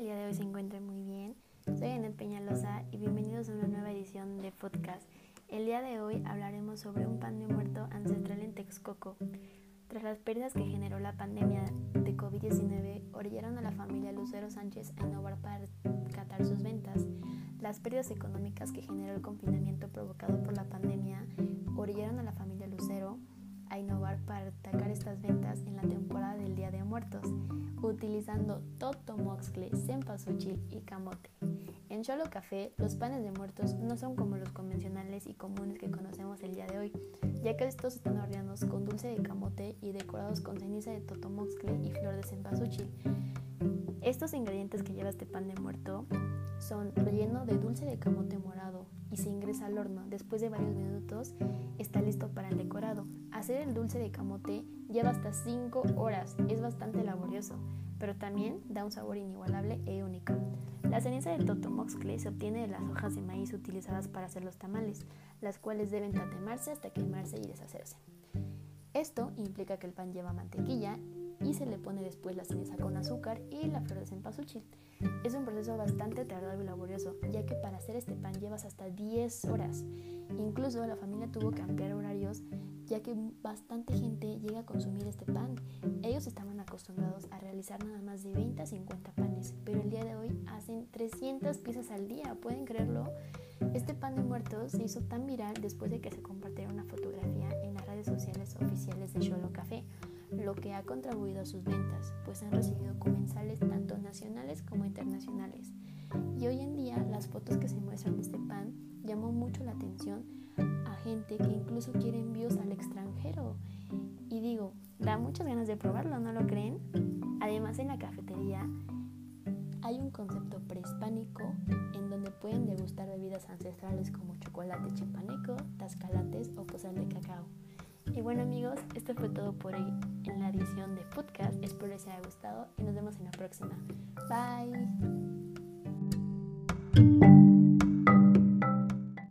el día de hoy se encuentren muy bien. Soy Anet Peñalosa y bienvenidos a una nueva edición de podcast. El día de hoy hablaremos sobre un pan de muerto ancestral en Texcoco. Tras las pérdidas que generó la pandemia de COVID-19, orillaron a la familia Lucero Sánchez a innovar para rescatar sus ventas. Las pérdidas económicas que generó el confinamiento provocado por la pandemia orillaron a la familia Lucero a innovar para atacar estas ventas en la temporada del Día de Muertos utilizando Toto Moxcle, Cempasúchil y Camote. En Cholo Café, los panes de muertos no son como los convencionales y comunes que conocemos el día de hoy, ya que estos están horneados con dulce de camote y decorados con ceniza de totomoxcle y flor de cempasúchil. Estos ingredientes que lleva este pan de muerto son relleno de dulce de camote morado y se ingresa al horno. Después de varios minutos está listo para el. Hacer el dulce de camote lleva hasta 5 horas, es bastante laborioso, pero también da un sabor inigualable e único. La ceniza de totomoxcle se obtiene de las hojas de maíz utilizadas para hacer los tamales, las cuales deben tatemarse hasta quemarse y deshacerse. Esto implica que el pan lleva mantequilla y se le pone después la ceniza con azúcar y la flor de cempasúchil. Es un proceso bastante tardado y laborioso, ya que para hacer este pan llevas hasta 10 horas. Incluso la familia tuvo que ampliar horarios, ya que bastante gente llega a consumir este pan. Ellos estaban acostumbrados a realizar nada más de 20 a 50 panes, pero el día de hoy hacen 300 piezas al día, ¿pueden creerlo? Este pan de muertos se hizo tan viral después de que se compartiera una fotografía en las redes sociales oficiales de Cholo Café lo que ha contribuido a sus ventas, pues han recibido comensales tanto nacionales como internacionales. Y hoy en día las fotos que se muestran de este pan llamó mucho la atención que incluso quiere envíos al extranjero. Y digo, da muchas ganas de probarlo, ¿no lo creen? Además en la cafetería hay un concepto prehispánico en donde pueden degustar bebidas ancestrales como chocolate chipaneco, tascalates o pozal de cacao. Y bueno amigos, esto fue todo por hoy en la edición de podcast. Espero les haya gustado y nos vemos en la próxima. Bye.